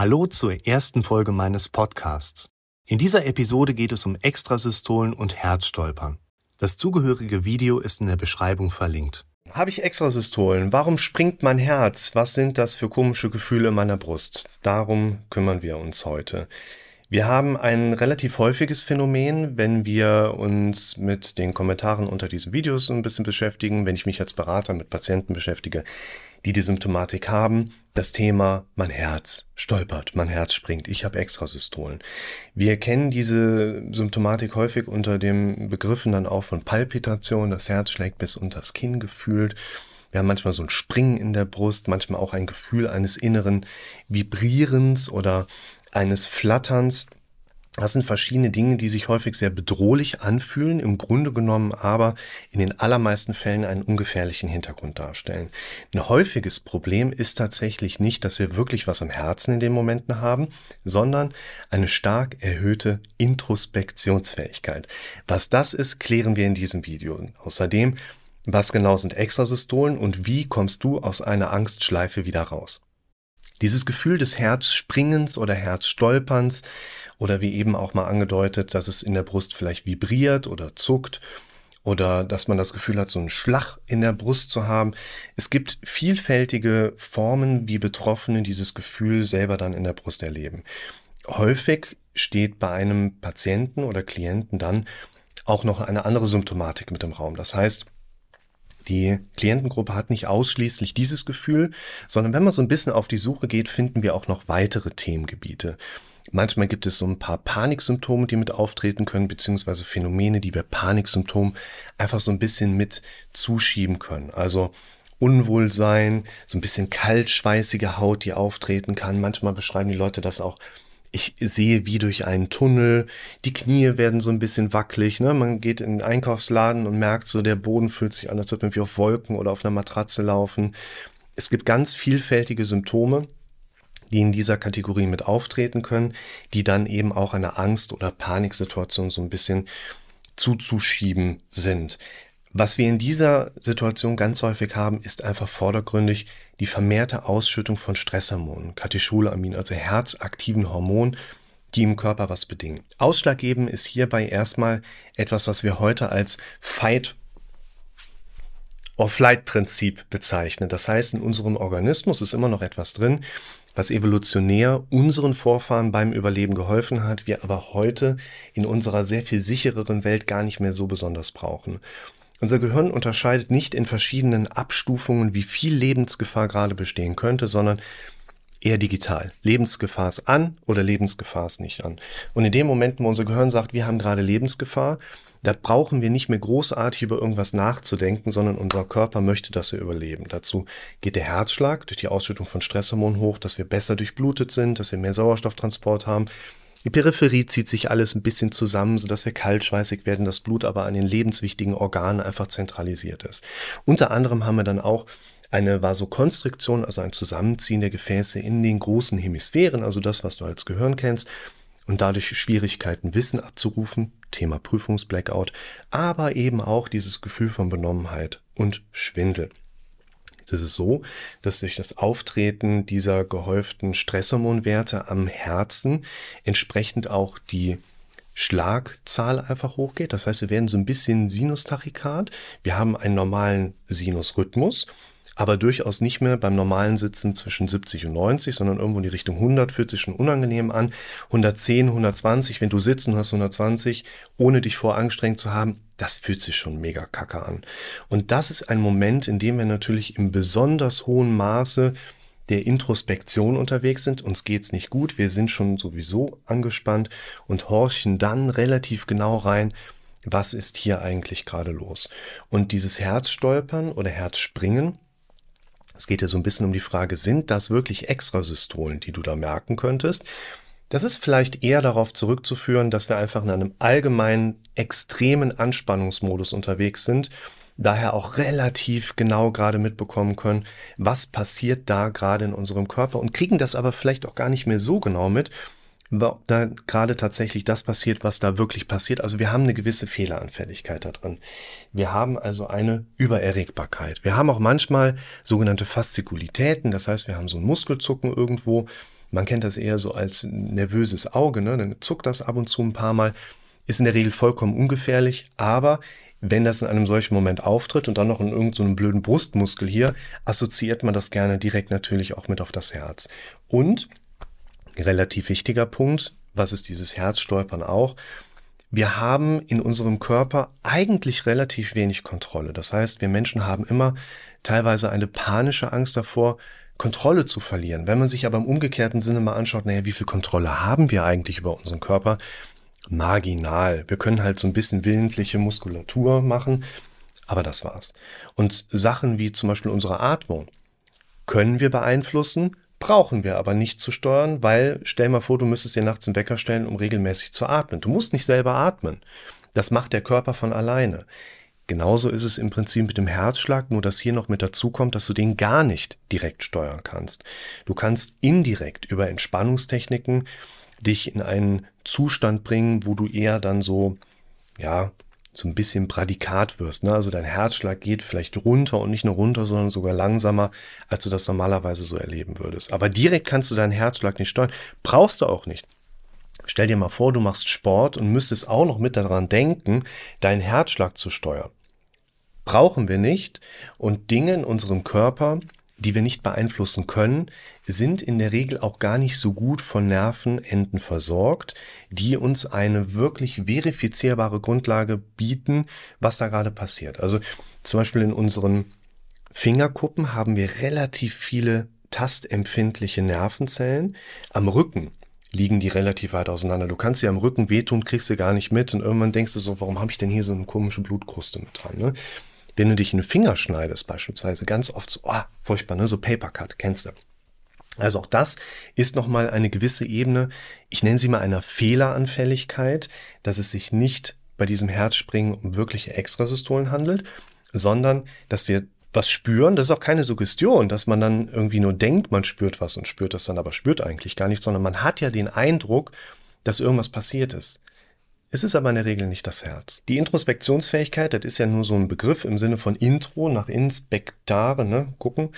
Hallo zur ersten Folge meines Podcasts. In dieser Episode geht es um Extrasystolen und Herzstolpern. Das zugehörige Video ist in der Beschreibung verlinkt. Habe ich Extrasystolen? Warum springt mein Herz? Was sind das für komische Gefühle in meiner Brust? Darum kümmern wir uns heute. Wir haben ein relativ häufiges Phänomen, wenn wir uns mit den Kommentaren unter diesen Videos ein bisschen beschäftigen, wenn ich mich als Berater mit Patienten beschäftige, die die Symptomatik haben, das Thema mein Herz stolpert, mein Herz springt, ich habe Extrasystolen. Wir kennen diese Symptomatik häufig unter dem Begriffen dann auch von Palpitation, das Herz schlägt bis unter das Kinn gefühlt. Wir haben manchmal so ein Springen in der Brust, manchmal auch ein Gefühl eines inneren Vibrierens oder eines Flatterns. Das sind verschiedene Dinge, die sich häufig sehr bedrohlich anfühlen, im Grunde genommen aber in den allermeisten Fällen einen ungefährlichen Hintergrund darstellen. Ein häufiges Problem ist tatsächlich nicht, dass wir wirklich was am Herzen in den Momenten haben, sondern eine stark erhöhte Introspektionsfähigkeit. Was das ist, klären wir in diesem Video. Außerdem, was genau sind Extrasystolen und wie kommst du aus einer Angstschleife wieder raus? Dieses Gefühl des Herzspringens oder Herzstolperns oder wie eben auch mal angedeutet, dass es in der Brust vielleicht vibriert oder zuckt oder dass man das Gefühl hat, so einen Schlag in der Brust zu haben. Es gibt vielfältige Formen, wie Betroffene dieses Gefühl selber dann in der Brust erleben. Häufig steht bei einem Patienten oder Klienten dann auch noch eine andere Symptomatik mit im Raum. Das heißt, die Klientengruppe hat nicht ausschließlich dieses Gefühl, sondern wenn man so ein bisschen auf die Suche geht, finden wir auch noch weitere Themengebiete. Manchmal gibt es so ein paar Paniksymptome, die mit auftreten können, beziehungsweise Phänomene, die wir Paniksymptom einfach so ein bisschen mit zuschieben können. Also Unwohlsein, so ein bisschen kaltschweißige Haut, die auftreten kann. Manchmal beschreiben die Leute das auch ich sehe wie durch einen Tunnel, die Knie werden so ein bisschen wackelig, ne? man geht in den Einkaufsladen und merkt so, der Boden fühlt sich an, als würde man wie auf Wolken oder auf einer Matratze laufen. Es gibt ganz vielfältige Symptome, die in dieser Kategorie mit auftreten können, die dann eben auch einer Angst- oder Paniksituation so ein bisschen zuzuschieben sind. Was wir in dieser Situation ganz häufig haben, ist einfach vordergründig die vermehrte Ausschüttung von Stresshormonen, Katecholamin, also herzaktiven Hormonen, die im Körper was bedingen. Ausschlaggebend ist hierbei erstmal etwas, was wir heute als Fight or Flight Prinzip bezeichnen. Das heißt, in unserem Organismus ist immer noch etwas drin, was evolutionär unseren Vorfahren beim Überleben geholfen hat, wir aber heute in unserer sehr viel sichereren Welt gar nicht mehr so besonders brauchen. Unser Gehirn unterscheidet nicht in verschiedenen Abstufungen, wie viel Lebensgefahr gerade bestehen könnte, sondern eher digital. Lebensgefahr ist an oder Lebensgefahr ist nicht an. Und in dem Moment, wo unser Gehirn sagt, wir haben gerade Lebensgefahr, da brauchen wir nicht mehr großartig über irgendwas nachzudenken, sondern unser Körper möchte, dass wir überleben. Dazu geht der Herzschlag durch die Ausschüttung von Stresshormonen hoch, dass wir besser durchblutet sind, dass wir mehr Sauerstofftransport haben, die Peripherie zieht sich alles ein bisschen zusammen, sodass wir kaltschweißig werden, das Blut aber an den lebenswichtigen Organen einfach zentralisiert ist. Unter anderem haben wir dann auch eine Vasokonstriktion, also ein Zusammenziehen der Gefäße in den großen Hemisphären, also das, was du als Gehirn kennst, und dadurch Schwierigkeiten, Wissen abzurufen, Thema Prüfungsblackout, aber eben auch dieses Gefühl von Benommenheit und Schwindel. Jetzt ist es so, dass durch das Auftreten dieser gehäuften Stresshormonwerte am Herzen entsprechend auch die Schlagzahl einfach hochgeht. Das heißt, wir werden so ein bisschen Sinustachykard. Wir haben einen normalen Sinusrhythmus aber durchaus nicht mehr beim normalen Sitzen zwischen 70 und 90, sondern irgendwo in die Richtung 100 fühlt sich schon unangenehm an. 110, 120, wenn du sitzt und hast 120, ohne dich vorangestrengt zu haben, das fühlt sich schon mega kacke an. Und das ist ein Moment, in dem wir natürlich im besonders hohen Maße der Introspektion unterwegs sind. Uns geht's nicht gut, wir sind schon sowieso angespannt und horchen dann relativ genau rein, was ist hier eigentlich gerade los. Und dieses Herzstolpern oder Herzspringen, es geht ja so ein bisschen um die Frage, sind das wirklich Extrasystolen, die du da merken könntest? Das ist vielleicht eher darauf zurückzuführen, dass wir einfach in einem allgemeinen extremen Anspannungsmodus unterwegs sind, daher auch relativ genau gerade mitbekommen können, was passiert da gerade in unserem Körper und kriegen das aber vielleicht auch gar nicht mehr so genau mit, ob da gerade tatsächlich das passiert, was da wirklich passiert. Also wir haben eine gewisse Fehleranfälligkeit da drin. Wir haben also eine Übererregbarkeit. Wir haben auch manchmal sogenannte Faszikulitäten, das heißt, wir haben so ein Muskelzucken irgendwo Man kennt das eher so als nervöses Auge, ne? dann zuckt das ab und zu ein paar Mal. Ist in der Regel vollkommen ungefährlich, aber wenn das in einem solchen Moment auftritt und dann noch in irgendeinem so blöden Brustmuskel hier, assoziiert man das gerne direkt natürlich auch mit auf das Herz. Und relativ wichtiger Punkt, was ist dieses Herzstolpern auch? Wir haben in unserem Körper eigentlich relativ wenig Kontrolle. Das heißt, wir Menschen haben immer teilweise eine panische Angst davor, Kontrolle zu verlieren. Wenn man sich aber im umgekehrten Sinne mal anschaut, naja, wie viel Kontrolle haben wir eigentlich über unseren Körper? Marginal. Wir können halt so ein bisschen willentliche Muskulatur machen, aber das war's. Und Sachen wie zum Beispiel unsere Atmung können wir beeinflussen, brauchen wir aber nicht zu steuern, weil stell mal vor, du müsstest dir nachts einen Wecker stellen, um regelmäßig zu atmen. Du musst nicht selber atmen. Das macht der Körper von alleine. Genauso ist es im Prinzip mit dem Herzschlag, nur dass hier noch mit dazu kommt, dass du den gar nicht direkt steuern kannst. Du kannst indirekt über Entspannungstechniken dich in einen Zustand bringen, wo du eher dann so, ja, so ein bisschen Prädikat wirst. Ne? Also dein Herzschlag geht vielleicht runter und nicht nur runter, sondern sogar langsamer, als du das normalerweise so erleben würdest. Aber direkt kannst du deinen Herzschlag nicht steuern. Brauchst du auch nicht. Stell dir mal vor, du machst Sport und müsstest auch noch mit daran denken, deinen Herzschlag zu steuern. Brauchen wir nicht. Und Dinge in unserem Körper, die wir nicht beeinflussen können, sind in der Regel auch gar nicht so gut von Nervenenden versorgt, die uns eine wirklich verifizierbare Grundlage bieten, was da gerade passiert. Also zum Beispiel in unseren Fingerkuppen haben wir relativ viele tastempfindliche Nervenzellen. Am Rücken liegen die relativ weit auseinander. Du kannst sie am Rücken wehtun, kriegst sie gar nicht mit und irgendwann denkst du so, warum habe ich denn hier so eine komische Blutkruste mit dran? Ne? Wenn du dich in den Finger schneidest, beispielsweise, ganz oft so, oh, furchtbar, ne? so Papercut, kennst du. Also auch das ist nochmal eine gewisse Ebene, ich nenne sie mal einer Fehleranfälligkeit, dass es sich nicht bei diesem Herzspringen um wirkliche Extrasystolen handelt, sondern dass wir was spüren. Das ist auch keine Suggestion, dass man dann irgendwie nur denkt, man spürt was und spürt das dann, aber spürt eigentlich gar nicht, sondern man hat ja den Eindruck, dass irgendwas passiert ist. Es ist aber in der Regel nicht das Herz. Die Introspektionsfähigkeit, das ist ja nur so ein Begriff im Sinne von Intro nach Inspektare, ne, gucken.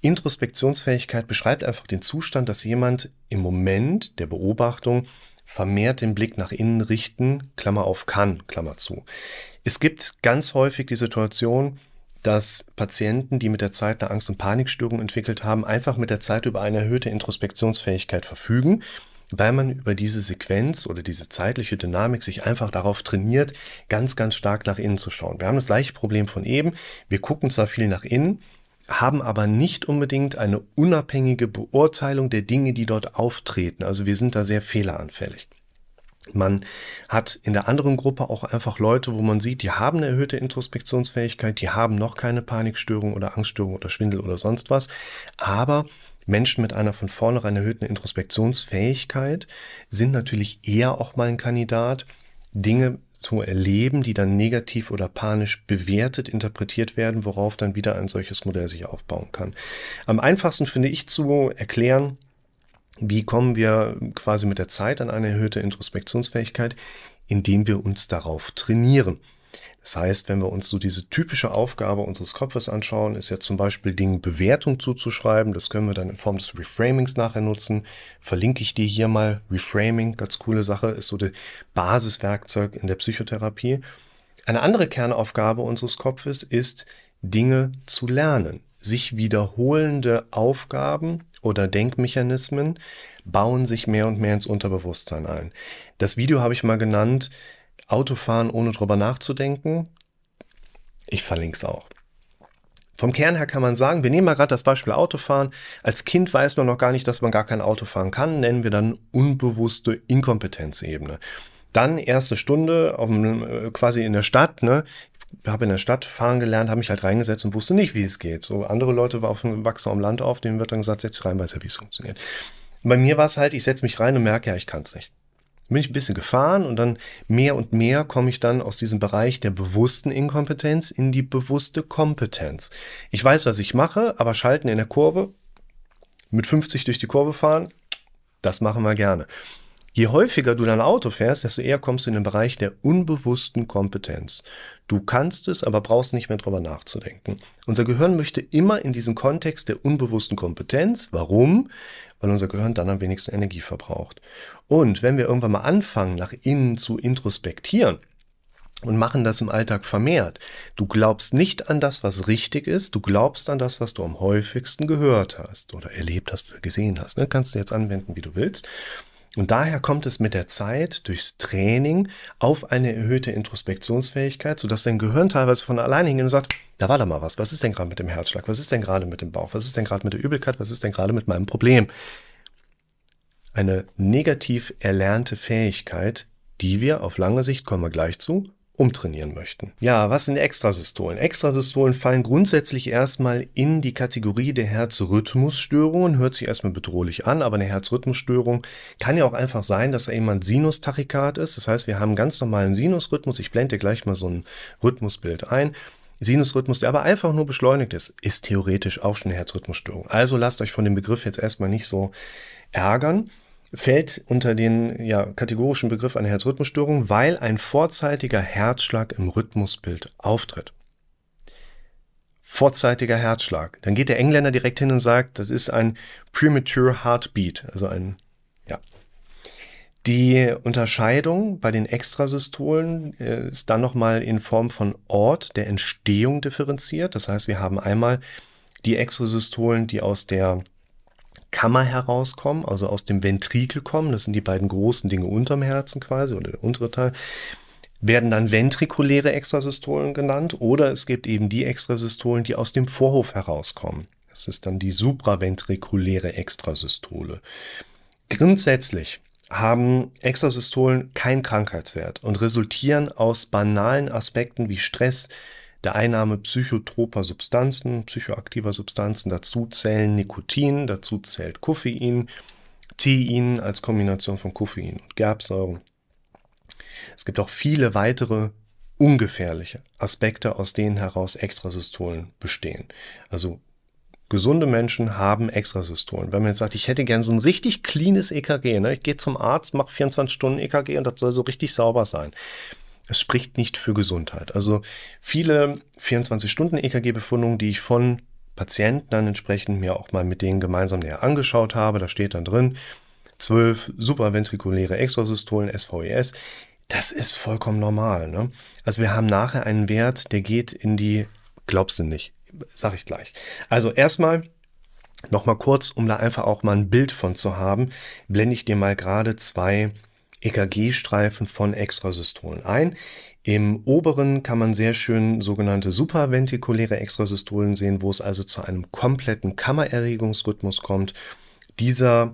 Introspektionsfähigkeit beschreibt einfach den Zustand, dass jemand im Moment der Beobachtung vermehrt den Blick nach innen richten, Klammer auf kann, Klammer zu. Es gibt ganz häufig die Situation, dass Patienten, die mit der Zeit eine Angst- und Panikstörung entwickelt haben, einfach mit der Zeit über eine erhöhte Introspektionsfähigkeit verfügen weil man über diese Sequenz oder diese zeitliche Dynamik sich einfach darauf trainiert, ganz, ganz stark nach innen zu schauen. Wir haben das gleiche Problem von eben. Wir gucken zwar viel nach innen, haben aber nicht unbedingt eine unabhängige Beurteilung der Dinge, die dort auftreten. Also wir sind da sehr fehleranfällig. Man hat in der anderen Gruppe auch einfach Leute, wo man sieht, die haben eine erhöhte Introspektionsfähigkeit, die haben noch keine Panikstörung oder Angststörung oder Schwindel oder sonst was, aber Menschen mit einer von vornherein erhöhten Introspektionsfähigkeit sind natürlich eher auch mal ein Kandidat, Dinge zu erleben, die dann negativ oder panisch bewertet, interpretiert werden, worauf dann wieder ein solches Modell sich aufbauen kann. Am einfachsten finde ich zu erklären, wie kommen wir quasi mit der Zeit an eine erhöhte Introspektionsfähigkeit, indem wir uns darauf trainieren. Das heißt, wenn wir uns so diese typische Aufgabe unseres Kopfes anschauen, ist ja zum Beispiel Dingen Bewertung zuzuschreiben. Das können wir dann in Form des Reframings nachher nutzen. Verlinke ich dir hier mal. Reframing, ganz coole Sache, ist so das Basiswerkzeug in der Psychotherapie. Eine andere Kernaufgabe unseres Kopfes ist, Dinge zu lernen. Sich wiederholende Aufgaben oder Denkmechanismen bauen sich mehr und mehr ins Unterbewusstsein ein. Das Video habe ich mal genannt, Autofahren ohne drüber nachzudenken. Ich verlinke es auch. Vom Kern her kann man sagen, wir nehmen mal gerade das Beispiel Autofahren. Als Kind weiß man noch gar nicht, dass man gar kein Auto fahren kann, nennen wir dann unbewusste Inkompetenzebene. Dann erste Stunde auf dem, äh, quasi in der Stadt, ne? Ich habe in der Stadt fahren gelernt, habe mich halt reingesetzt und wusste nicht, wie es geht. So andere Leute wachsen am Land auf, denen wird dann gesagt, setz dich rein, weiß ja, wie es funktioniert. bei mir war es halt, ich setze mich rein und merke, ja, ich kann es nicht bin ich ein bisschen gefahren und dann mehr und mehr komme ich dann aus diesem Bereich der bewussten Inkompetenz in die bewusste Kompetenz. Ich weiß, was ich mache, aber schalten in der Kurve, mit 50 durch die Kurve fahren, das machen wir gerne. Je häufiger du dein Auto fährst, desto eher kommst du in den Bereich der unbewussten Kompetenz. Du kannst es, aber brauchst nicht mehr drüber nachzudenken. Unser Gehirn möchte immer in diesen Kontext der unbewussten Kompetenz. Warum? Weil unser Gehirn dann am wenigsten Energie verbraucht. Und wenn wir irgendwann mal anfangen, nach innen zu introspektieren, und machen das im Alltag vermehrt. Du glaubst nicht an das, was richtig ist, du glaubst an das, was du am häufigsten gehört hast oder erlebt hast oder gesehen hast. Ne? Kannst du jetzt anwenden, wie du willst. Und daher kommt es mit der Zeit durchs Training auf eine erhöhte Introspektionsfähigkeit, sodass dein Gehirn teilweise von alleine hingeht und sagt, da war da mal was, was ist denn gerade mit dem Herzschlag, was ist denn gerade mit dem Bauch, was ist denn gerade mit der Übelkeit, was ist denn gerade mit meinem Problem. Eine negativ erlernte Fähigkeit, die wir auf lange Sicht, kommen wir gleich zu, umtrainieren möchten. Ja, was sind Extrasystolen? Extrasystolen fallen grundsätzlich erstmal in die Kategorie der Herzrhythmusstörungen. Hört sich erstmal bedrohlich an, aber eine Herzrhythmusstörung kann ja auch einfach sein, dass da jemand Sinustachykard ist. Das heißt, wir haben einen ganz normalen Sinusrhythmus. Ich blende gleich mal so ein Rhythmusbild ein. Sinusrhythmus, der aber einfach nur beschleunigt ist, ist theoretisch auch schon eine Herzrhythmusstörung. Also lasst euch von dem Begriff jetzt erstmal nicht so ärgern fällt unter den ja, kategorischen Begriff einer Herzrhythmusstörung, weil ein vorzeitiger Herzschlag im Rhythmusbild auftritt. Vorzeitiger Herzschlag. Dann geht der Engländer direkt hin und sagt, das ist ein premature heartbeat, also ein, ja. Die Unterscheidung bei den Extrasystolen äh, ist dann nochmal in Form von Ort der Entstehung differenziert. Das heißt, wir haben einmal die Extrasystolen, die aus der Kammer herauskommen, also aus dem Ventrikel kommen, das sind die beiden großen Dinge unterm Herzen quasi oder der untere Teil, werden dann ventrikuläre Extrasystolen genannt oder es gibt eben die Extrasystolen, die aus dem Vorhof herauskommen. Das ist dann die supraventrikuläre Extrasystole. Grundsätzlich haben Extrasystolen keinen Krankheitswert und resultieren aus banalen Aspekten wie Stress, der Einnahme psychotroper Substanzen, psychoaktiver Substanzen. Dazu zählen Nikotin, dazu zählt Koffein, Tein als Kombination von Koffein und Gerbsäuren. Es gibt auch viele weitere ungefährliche Aspekte, aus denen heraus Extrasystolen bestehen. Also gesunde Menschen haben Extrasystolen. Wenn man jetzt sagt, ich hätte gern so ein richtig cleanes EKG, ne? ich gehe zum Arzt, mache 24 Stunden EKG und das soll so richtig sauber sein es spricht nicht für Gesundheit. Also viele 24-Stunden-EKG-Befundungen, die ich von Patienten dann entsprechend mir auch mal mit denen gemeinsam näher angeschaut habe, da steht dann drin, 12 supraventrikuläre Extrasystolen, SVES, das ist vollkommen normal. Ne? Also wir haben nachher einen Wert, der geht in die, glaubst du nicht, sag ich gleich. Also erstmal nochmal kurz, um da einfach auch mal ein Bild von zu haben, blende ich dir mal gerade zwei EKG-Streifen von Extrasystolen ein. Im oberen kann man sehr schön sogenannte supraventrikuläre Extrasystolen sehen, wo es also zu einem kompletten Kammererregungsrhythmus kommt. Dieser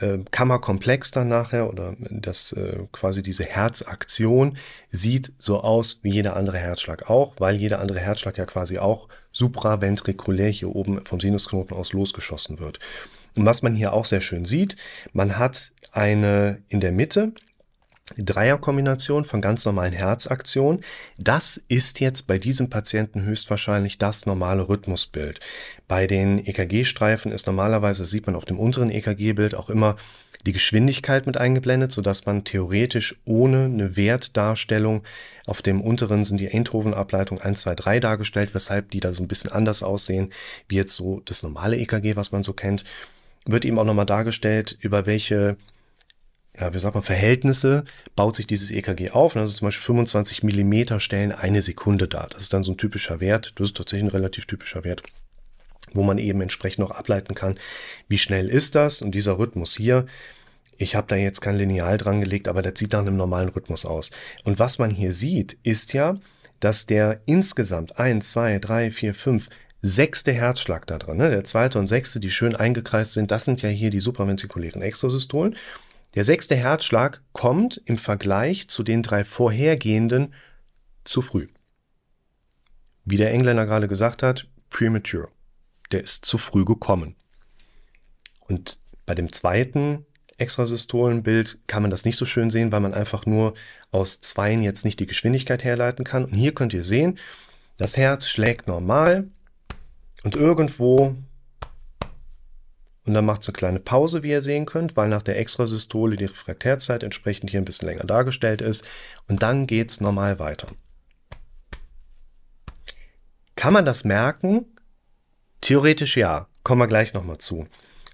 äh, Kammerkomplex dann nachher oder das äh, quasi diese Herzaktion sieht so aus wie jeder andere Herzschlag auch, weil jeder andere Herzschlag ja quasi auch supraventrikulär hier oben vom Sinusknoten aus losgeschossen wird. Und was man hier auch sehr schön sieht, man hat eine in der Mitte Dreierkombination von ganz normalen Herzaktionen. Das ist jetzt bei diesem Patienten höchstwahrscheinlich das normale Rhythmusbild. Bei den EKG-Streifen ist normalerweise, sieht man auf dem unteren EKG-Bild auch immer die Geschwindigkeit mit eingeblendet, sodass man theoretisch ohne eine Wertdarstellung auf dem unteren sind die Eindhoven-Ableitung 1, 2, 3 dargestellt, weshalb die da so ein bisschen anders aussehen, wie jetzt so das normale EKG, was man so kennt wird eben auch nochmal dargestellt, über welche ja, wie sagt man, Verhältnisse baut sich dieses EKG auf. Und das ist zum Beispiel 25 Millimeter stellen eine Sekunde dar. Das ist dann so ein typischer Wert. Das ist tatsächlich ein relativ typischer Wert, wo man eben entsprechend noch ableiten kann, wie schnell ist das. Und dieser Rhythmus hier, ich habe da jetzt kein Lineal dran gelegt, aber das sieht nach einem normalen Rhythmus aus. Und was man hier sieht, ist ja, dass der insgesamt 1, 2, 3, 4, 5, sechste Herzschlag da drin. Ne? Der zweite und sechste, die schön eingekreist sind, das sind ja hier die supraventrikulären Extrasystolen. Der sechste Herzschlag kommt im Vergleich zu den drei vorhergehenden zu früh. Wie der Engländer gerade gesagt hat, premature. Der ist zu früh gekommen. Und bei dem zweiten Extrasystolenbild kann man das nicht so schön sehen, weil man einfach nur aus zweien jetzt nicht die Geschwindigkeit herleiten kann. Und hier könnt ihr sehen, das Herz schlägt normal, und irgendwo, und dann macht es eine kleine Pause, wie ihr sehen könnt, weil nach der Extrasystole die Refraktärzeit entsprechend hier ein bisschen länger dargestellt ist. Und dann geht es normal weiter. Kann man das merken? Theoretisch ja. Kommen wir gleich nochmal zu.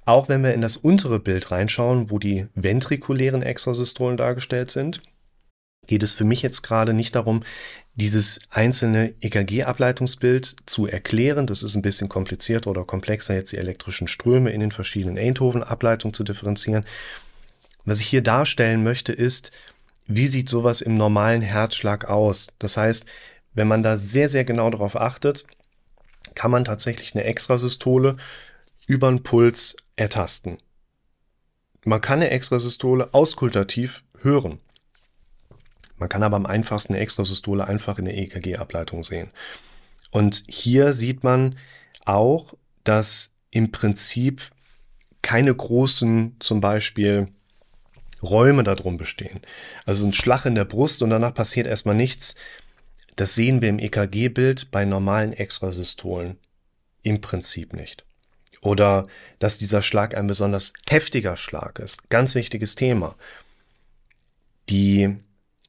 Auch wenn wir in das untere Bild reinschauen, wo die ventrikulären Extrasystolen dargestellt sind, geht es für mich jetzt gerade nicht darum, dieses einzelne EKG-Ableitungsbild zu erklären. Das ist ein bisschen komplizierter oder komplexer, jetzt die elektrischen Ströme in den verschiedenen Eindhoven-Ableitungen zu differenzieren. Was ich hier darstellen möchte, ist, wie sieht sowas im normalen Herzschlag aus? Das heißt, wenn man da sehr, sehr genau darauf achtet, kann man tatsächlich eine Extrasystole über den Puls ertasten. Man kann eine Extrasystole auskultativ hören. Man kann aber am einfachsten eine Extrasystole einfach in der EKG-Ableitung sehen. Und hier sieht man auch, dass im Prinzip keine großen, zum Beispiel Räume darum bestehen. Also ein Schlag in der Brust und danach passiert erstmal nichts. Das sehen wir im EKG-Bild bei normalen Extrasystolen im Prinzip nicht. Oder dass dieser Schlag ein besonders heftiger Schlag ist. Ganz wichtiges Thema. Die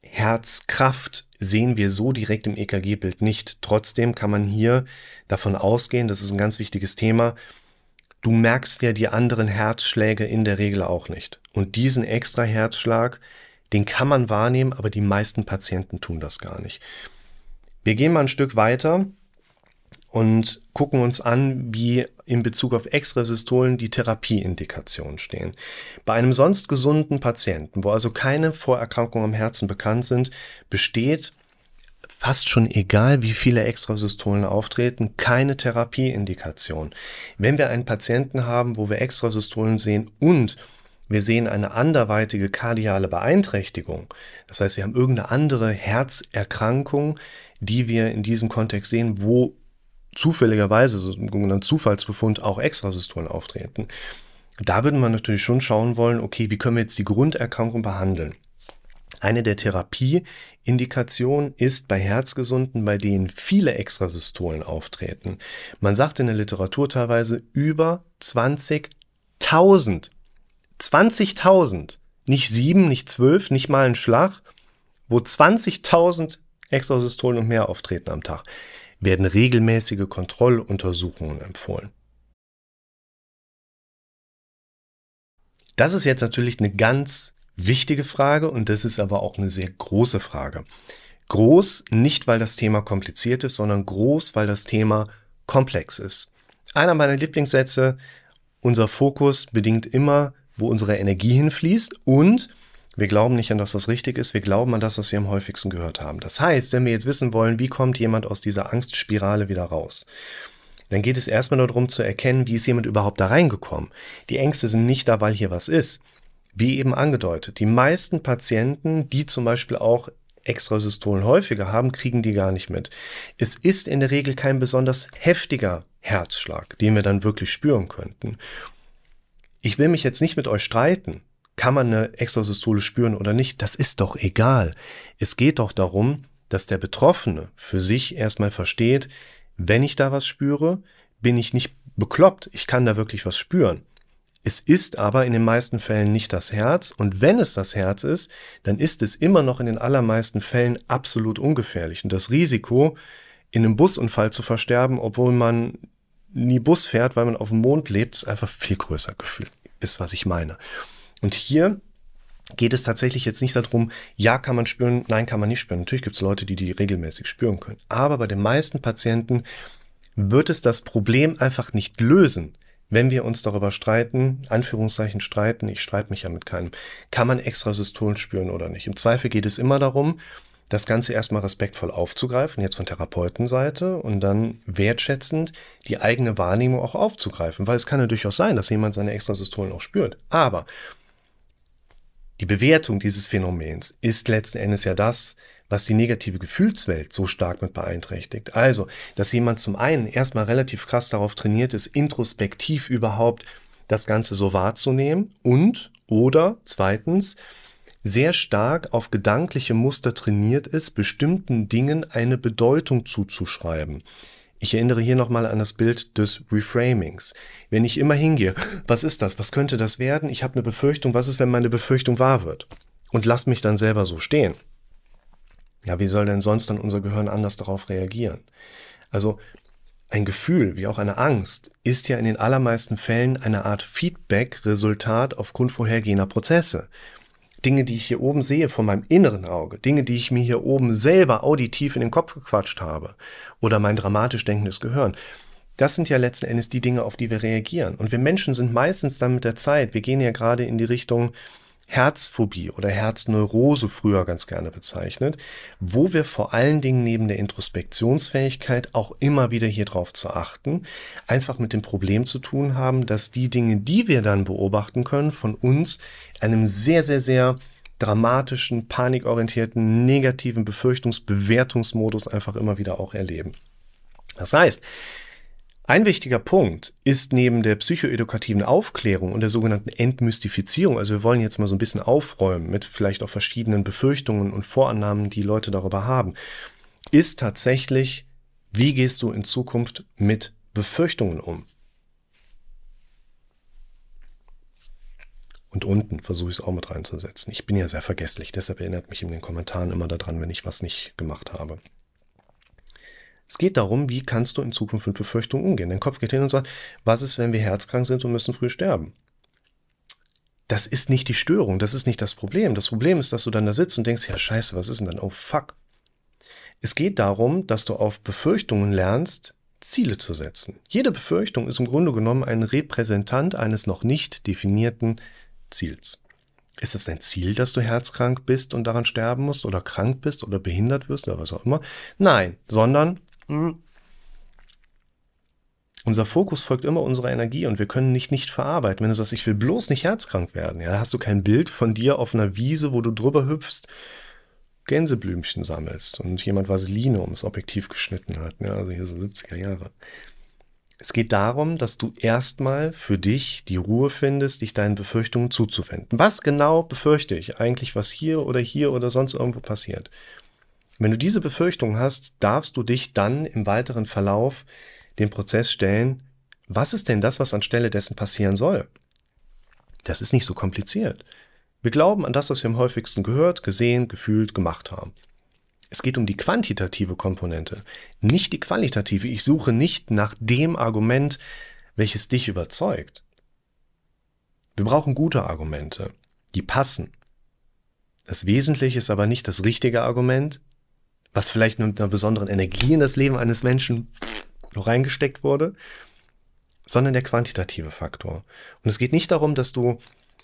Herzkraft sehen wir so direkt im EKG-Bild nicht. Trotzdem kann man hier davon ausgehen, das ist ein ganz wichtiges Thema, du merkst ja die anderen Herzschläge in der Regel auch nicht. Und diesen extra Herzschlag, den kann man wahrnehmen, aber die meisten Patienten tun das gar nicht. Wir gehen mal ein Stück weiter und gucken uns an, wie in Bezug auf Extrasystolen die Therapieindikationen stehen. Bei einem sonst gesunden Patienten, wo also keine Vorerkrankungen am Herzen bekannt sind, besteht fast schon egal, wie viele Extrasystolen auftreten, keine Therapieindikation. Wenn wir einen Patienten haben, wo wir Extrasystolen sehen und wir sehen eine anderweitige kardiale Beeinträchtigung. Das heißt, wir haben irgendeine andere Herzerkrankung, die wir in diesem Kontext sehen, wo zufälligerweise, so ein sogenannter Zufallsbefund, auch Extrasystolen auftreten. Da würde man natürlich schon schauen wollen, okay, wie können wir jetzt die Grunderkrankung behandeln? Eine der Therapieindikationen ist bei Herzgesunden, bei denen viele Extrasystolen auftreten. Man sagt in der Literatur teilweise über 20.000 20.000, nicht sieben, nicht zwölf, nicht mal ein Schlag, wo 20.000 Extrasystolen und mehr auftreten am Tag, werden regelmäßige Kontrolluntersuchungen empfohlen. Das ist jetzt natürlich eine ganz wichtige Frage und das ist aber auch eine sehr große Frage. Groß nicht, weil das Thema kompliziert ist, sondern groß, weil das Thema komplex ist. Einer meiner Lieblingssätze, unser Fokus bedingt immer wo unsere Energie hinfließt und wir glauben nicht an das, was richtig ist, wir glauben an das, was wir am häufigsten gehört haben. Das heißt, wenn wir jetzt wissen wollen, wie kommt jemand aus dieser Angstspirale wieder raus, dann geht es erstmal darum zu erkennen, wie ist jemand überhaupt da reingekommen. Die Ängste sind nicht da, weil hier was ist. Wie eben angedeutet, die meisten Patienten, die zum Beispiel auch Extrasystolen häufiger haben, kriegen die gar nicht mit. Es ist in der Regel kein besonders heftiger Herzschlag, den wir dann wirklich spüren könnten ich will mich jetzt nicht mit euch streiten. Kann man eine Extrasystole spüren oder nicht? Das ist doch egal. Es geht doch darum, dass der Betroffene für sich erstmal versteht, wenn ich da was spüre, bin ich nicht bekloppt. Ich kann da wirklich was spüren. Es ist aber in den meisten Fällen nicht das Herz und wenn es das Herz ist, dann ist es immer noch in den allermeisten Fällen absolut ungefährlich. Und das Risiko, in einem Busunfall zu versterben, obwohl man nie Bus fährt, weil man auf dem Mond lebt, ist einfach viel größer gefühlt. Ist, was ich meine. Und hier geht es tatsächlich jetzt nicht darum, ja, kann man spüren, nein, kann man nicht spüren. Natürlich gibt es Leute, die die regelmäßig spüren können. Aber bei den meisten Patienten wird es das Problem einfach nicht lösen, wenn wir uns darüber streiten, Anführungszeichen streiten, ich streite mich ja mit keinem, kann man Extrasystolen spüren oder nicht. Im Zweifel geht es immer darum, das Ganze erstmal respektvoll aufzugreifen, jetzt von Therapeutenseite und dann wertschätzend die eigene Wahrnehmung auch aufzugreifen, weil es kann ja durchaus sein, dass jemand seine Extrasystolen auch spürt. Aber die Bewertung dieses Phänomens ist letzten Endes ja das, was die negative Gefühlswelt so stark mit beeinträchtigt. Also, dass jemand zum einen erstmal relativ krass darauf trainiert ist, introspektiv überhaupt das Ganze so wahrzunehmen und oder zweitens, sehr stark auf gedankliche Muster trainiert ist, bestimmten Dingen eine Bedeutung zuzuschreiben. Ich erinnere hier nochmal an das Bild des Reframings. Wenn ich immer hingehe, was ist das? Was könnte das werden? Ich habe eine Befürchtung. Was ist, wenn meine Befürchtung wahr wird? Und lass mich dann selber so stehen. Ja, wie soll denn sonst dann unser Gehirn anders darauf reagieren? Also ein Gefühl wie auch eine Angst ist ja in den allermeisten Fällen eine Art Feedback-Resultat aufgrund vorhergehender Prozesse. Dinge, die ich hier oben sehe von meinem inneren Auge, Dinge, die ich mir hier oben selber auditiv in den Kopf gequatscht habe oder mein dramatisch denkendes Gehirn, das sind ja letzten Endes die Dinge, auf die wir reagieren. Und wir Menschen sind meistens dann mit der Zeit, wir gehen ja gerade in die Richtung Herzphobie oder Herzneurose früher ganz gerne bezeichnet, wo wir vor allen Dingen neben der Introspektionsfähigkeit auch immer wieder hier drauf zu achten, einfach mit dem Problem zu tun haben, dass die Dinge, die wir dann beobachten können, von uns einem sehr, sehr, sehr dramatischen, panikorientierten, negativen Befürchtungsbewertungsmodus einfach immer wieder auch erleben. Das heißt, ein wichtiger Punkt ist neben der psychoedukativen Aufklärung und der sogenannten Entmystifizierung, also wir wollen jetzt mal so ein bisschen aufräumen mit vielleicht auch verschiedenen Befürchtungen und Vorannahmen, die Leute darüber haben, ist tatsächlich, wie gehst du in Zukunft mit Befürchtungen um? Und unten versuche ich es auch mit reinzusetzen. Ich bin ja sehr vergesslich, deshalb erinnert mich in den Kommentaren immer daran, wenn ich was nicht gemacht habe. Es geht darum, wie kannst du in Zukunft mit Befürchtungen umgehen. Dein Kopf geht hin und sagt, was ist, wenn wir herzkrank sind und müssen früh sterben? Das ist nicht die Störung, das ist nicht das Problem. Das Problem ist, dass du dann da sitzt und denkst, ja scheiße, was ist denn dann? Oh fuck. Es geht darum, dass du auf Befürchtungen lernst, Ziele zu setzen. Jede Befürchtung ist im Grunde genommen ein Repräsentant eines noch nicht definierten Ziels. Ist es ein Ziel, dass du herzkrank bist und daran sterben musst oder krank bist oder behindert wirst oder was auch immer? Nein, sondern Mhm. Unser Fokus folgt immer unserer Energie und wir können nicht nicht verarbeiten. Wenn du sagst, ich will bloß nicht herzkrank werden, ja, hast du kein Bild von dir auf einer Wiese, wo du drüber hüpfst, Gänseblümchen sammelst und jemand Vaseline ums Objektiv geschnitten hat. Ja, also hier so 70er Jahre. Es geht darum, dass du erstmal für dich die Ruhe findest, dich deinen Befürchtungen zuzuwenden. Was genau befürchte ich eigentlich, was hier oder hier oder sonst irgendwo passiert? Wenn du diese Befürchtung hast, darfst du dich dann im weiteren Verlauf den Prozess stellen, was ist denn das, was anstelle dessen passieren soll? Das ist nicht so kompliziert. Wir glauben an das, was wir am häufigsten gehört, gesehen, gefühlt, gemacht haben. Es geht um die quantitative Komponente, nicht die qualitative. Ich suche nicht nach dem Argument, welches dich überzeugt. Wir brauchen gute Argumente, die passen. Das Wesentliche ist aber nicht das richtige Argument, was vielleicht mit einer besonderen Energie in das Leben eines Menschen noch reingesteckt wurde, sondern der quantitative Faktor. Und es geht nicht darum, dass du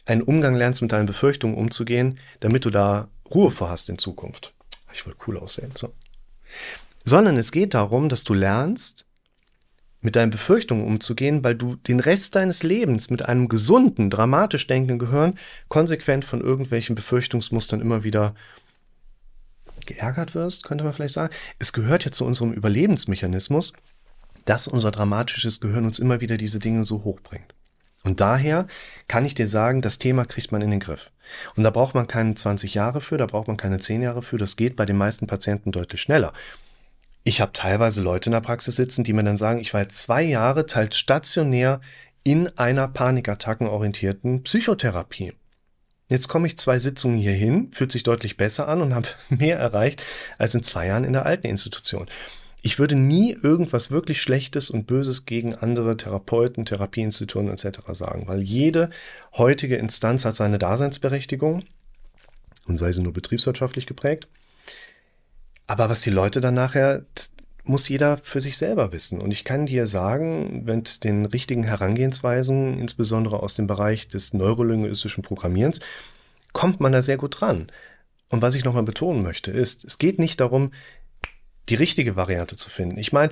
einen Umgang lernst, mit deinen Befürchtungen umzugehen, damit du da Ruhe vorhast in Zukunft. Ich will cool aussehen. So. Sondern es geht darum, dass du lernst, mit deinen Befürchtungen umzugehen, weil du den Rest deines Lebens mit einem gesunden, dramatisch denkenden Gehirn konsequent von irgendwelchen Befürchtungsmustern immer wieder geärgert wirst, könnte man vielleicht sagen. Es gehört ja zu unserem Überlebensmechanismus, dass unser dramatisches Gehirn uns immer wieder diese Dinge so hochbringt. Und daher kann ich dir sagen, das Thema kriegt man in den Griff. Und da braucht man keine 20 Jahre für, da braucht man keine 10 Jahre für, das geht bei den meisten Patienten deutlich schneller. Ich habe teilweise Leute in der Praxis sitzen, die mir dann sagen, ich war jetzt zwei Jahre teils stationär in einer panikattackenorientierten Psychotherapie. Jetzt komme ich zwei Sitzungen hier hin, fühlt sich deutlich besser an und habe mehr erreicht als in zwei Jahren in der alten Institution. Ich würde nie irgendwas wirklich Schlechtes und Böses gegen andere Therapeuten, Therapieinstitutionen etc. sagen, weil jede heutige Instanz hat seine Daseinsberechtigung und sei sie nur betriebswirtschaftlich geprägt. Aber was die Leute dann nachher, das muss jeder für sich selber wissen. Und ich kann dir sagen, mit den richtigen Herangehensweisen, insbesondere aus dem Bereich des neurolinguistischen Programmierens, kommt man da sehr gut dran. Und was ich nochmal betonen möchte, ist, es geht nicht darum, die richtige Variante zu finden. Ich meine,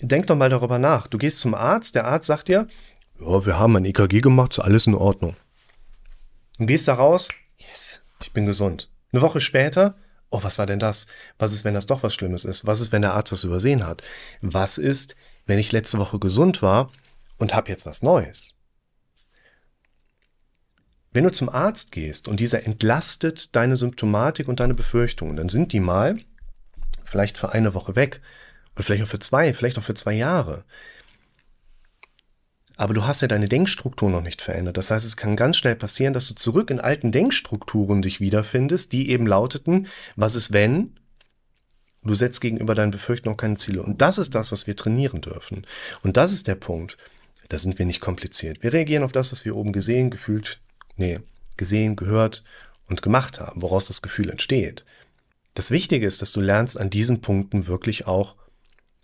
denk doch mal darüber nach. Du gehst zum Arzt, der Arzt sagt dir, ja, wir haben ein EKG gemacht, ist alles in Ordnung. Und gehst da raus, yes, ich bin gesund. Eine Woche später, oh, was war denn das? Was ist, wenn das doch was Schlimmes ist? Was ist, wenn der Arzt das übersehen hat? Was ist, wenn ich letzte Woche gesund war und habe jetzt was Neues? Wenn du zum Arzt gehst und dieser entlastet deine Symptomatik und deine Befürchtungen, dann sind die mal vielleicht für eine Woche weg und vielleicht auch für zwei, vielleicht auch für zwei Jahre. Aber du hast ja deine Denkstruktur noch nicht verändert. Das heißt, es kann ganz schnell passieren, dass du zurück in alten Denkstrukturen dich wiederfindest, die eben lauteten, was ist wenn, Du setzt gegenüber deinen Befürchtungen keine Ziele. Und das ist das, was wir trainieren dürfen. Und das ist der Punkt. Da sind wir nicht kompliziert. Wir reagieren auf das, was wir oben gesehen, gefühlt, nee, gesehen, gehört und gemacht haben, woraus das Gefühl entsteht. Das Wichtige ist, dass du lernst, an diesen Punkten wirklich auch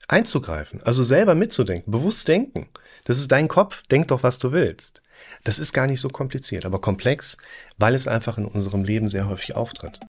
einzugreifen, also selber mitzudenken, bewusst denken. Das ist dein Kopf, denk doch, was du willst. Das ist gar nicht so kompliziert, aber komplex, weil es einfach in unserem Leben sehr häufig auftritt.